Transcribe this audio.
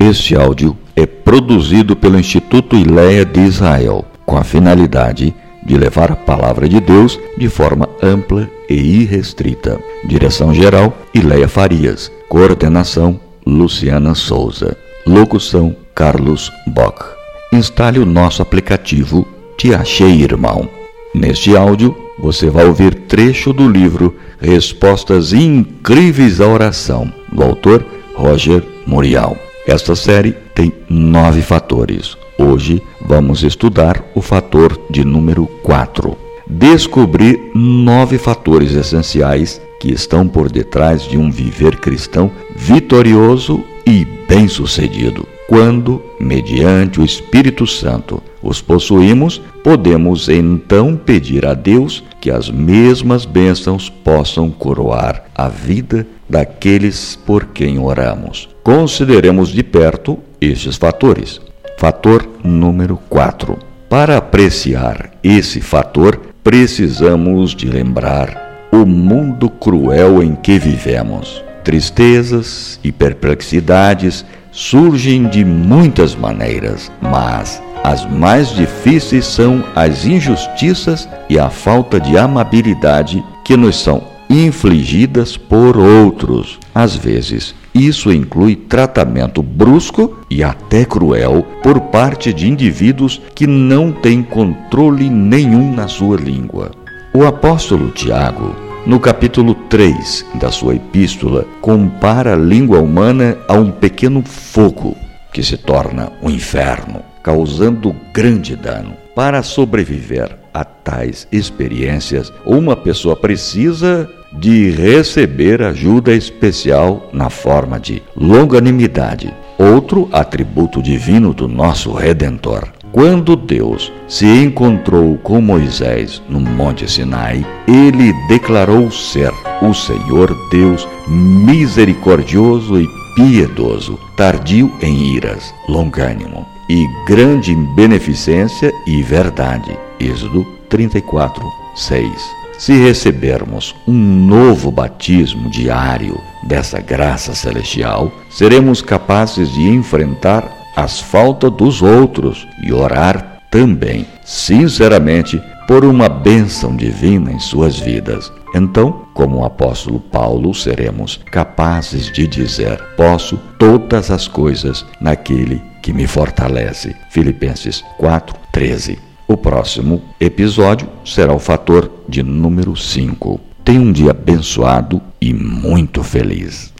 Este áudio é produzido pelo Instituto Ileia de Israel, com a finalidade de levar a palavra de Deus de forma ampla e irrestrita. Direção-geral: Ileia Farias. Coordenação: Luciana Souza. Locução: Carlos Bock. Instale o nosso aplicativo Te Achei Irmão. Neste áudio, você vai ouvir trecho do livro Respostas Incríveis à Oração, do autor Roger Muriel. Esta série tem nove fatores. Hoje vamos estudar o fator de número 4. Descobrir nove fatores essenciais que estão por detrás de um viver cristão vitorioso e bem-sucedido. Quando, mediante o Espírito Santo, os possuímos, podemos então pedir a Deus que as mesmas bênçãos possam coroar a vida daqueles por quem oramos. Consideremos de perto estes fatores. Fator número 4. Para apreciar esse fator, precisamos de lembrar o mundo cruel em que vivemos. Tristezas e perplexidades surgem de muitas maneiras, mas as mais difíceis são as injustiças e a falta de amabilidade que nos são infligidas por outros. Às vezes, isso inclui tratamento brusco e até cruel por parte de indivíduos que não têm controle nenhum na sua língua. O apóstolo Tiago, no capítulo 3 da sua epístola, compara a língua humana a um pequeno fogo que se torna um inferno, causando grande dano. Para sobreviver a tais experiências, uma pessoa precisa de receber ajuda especial na forma de longanimidade, outro atributo divino do nosso Redentor. Quando Deus se encontrou com Moisés no Monte Sinai, ele declarou ser o Senhor Deus misericordioso e piedoso, tardio em iras, longânimo e grande beneficência e verdade. Êxodo 34, 6. Se recebermos um novo batismo diário dessa graça celestial, seremos capazes de enfrentar as faltas dos outros e orar também, sinceramente, por uma bênção divina em suas vidas. Então, como o apóstolo Paulo, seremos capazes de dizer: Posso todas as coisas naquele que me fortalece. Filipenses 4:13. O próximo episódio será o fator de número 5. Tenha um dia abençoado e muito feliz.